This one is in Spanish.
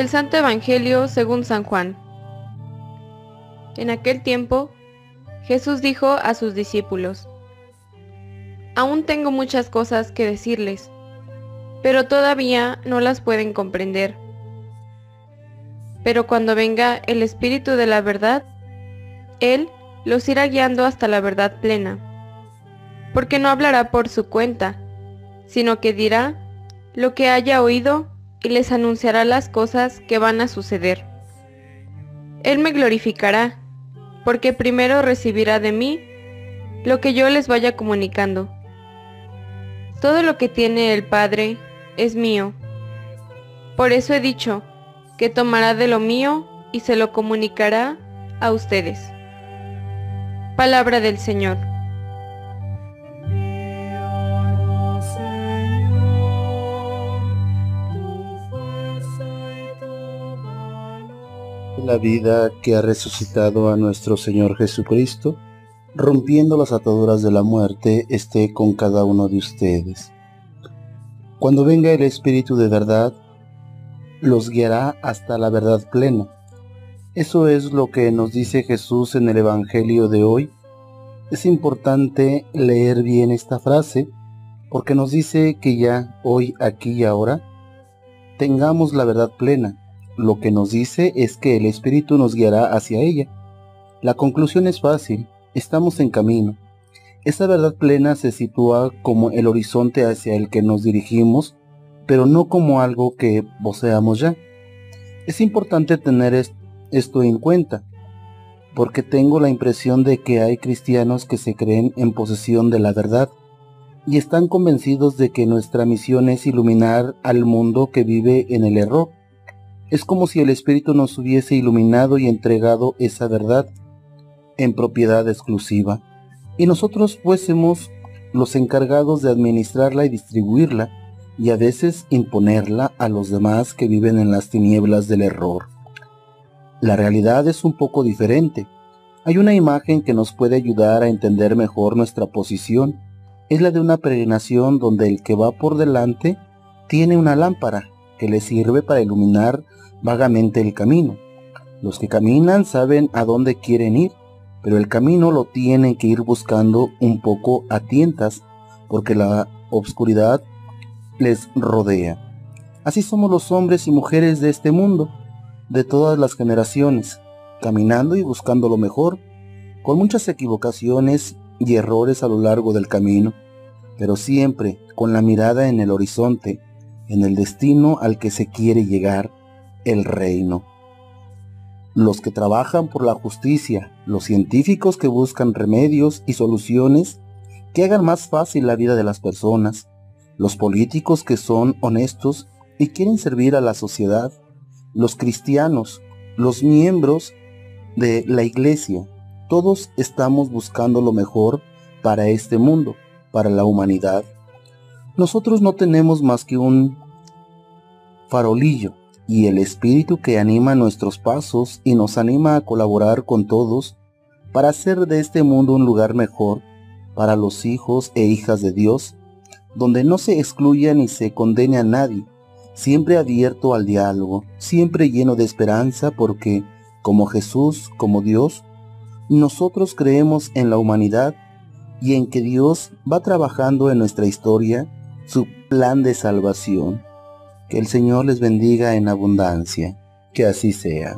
Del Santo Evangelio según San Juan. En aquel tiempo, Jesús dijo a sus discípulos, Aún tengo muchas cosas que decirles, pero todavía no las pueden comprender. Pero cuando venga el Espíritu de la verdad, Él los irá guiando hasta la verdad plena, porque no hablará por su cuenta, sino que dirá lo que haya oído y les anunciará las cosas que van a suceder. Él me glorificará, porque primero recibirá de mí lo que yo les vaya comunicando. Todo lo que tiene el Padre es mío. Por eso he dicho que tomará de lo mío y se lo comunicará a ustedes. Palabra del Señor. La vida que ha resucitado a nuestro Señor Jesucristo, rompiendo las ataduras de la muerte, esté con cada uno de ustedes. Cuando venga el Espíritu de verdad, los guiará hasta la verdad plena. Eso es lo que nos dice Jesús en el Evangelio de hoy. Es importante leer bien esta frase porque nos dice que ya hoy, aquí y ahora, tengamos la verdad plena, lo que nos dice es que el Espíritu nos guiará hacia ella. La conclusión es fácil, estamos en camino. Esa verdad plena se sitúa como el horizonte hacia el que nos dirigimos, pero no como algo que poseamos ya. Es importante tener esto en cuenta, porque tengo la impresión de que hay cristianos que se creen en posesión de la verdad y están convencidos de que nuestra misión es iluminar al mundo que vive en el error es como si el Espíritu nos hubiese iluminado y entregado esa verdad en propiedad exclusiva, y nosotros fuésemos los encargados de administrarla y distribuirla, y a veces imponerla a los demás que viven en las tinieblas del error. La realidad es un poco diferente. Hay una imagen que nos puede ayudar a entender mejor nuestra posición. Es la de una peregrinación donde el que va por delante tiene una lámpara que le sirve para iluminar vagamente el camino. Los que caminan saben a dónde quieren ir, pero el camino lo tienen que ir buscando un poco a tientas, porque la obscuridad les rodea. Así somos los hombres y mujeres de este mundo, de todas las generaciones, caminando y buscando lo mejor, con muchas equivocaciones y errores a lo largo del camino, pero siempre con la mirada en el horizonte, en el destino al que se quiere llegar, el reino. Los que trabajan por la justicia, los científicos que buscan remedios y soluciones que hagan más fácil la vida de las personas, los políticos que son honestos y quieren servir a la sociedad, los cristianos, los miembros de la iglesia, todos estamos buscando lo mejor para este mundo, para la humanidad. Nosotros no tenemos más que un farolillo y el espíritu que anima nuestros pasos y nos anima a colaborar con todos para hacer de este mundo un lugar mejor para los hijos e hijas de Dios, donde no se excluya ni se condene a nadie, siempre abierto al diálogo, siempre lleno de esperanza porque, como Jesús, como Dios, nosotros creemos en la humanidad y en que Dios va trabajando en nuestra historia su plan de salvación. Que el Señor les bendiga en abundancia. Que así sea.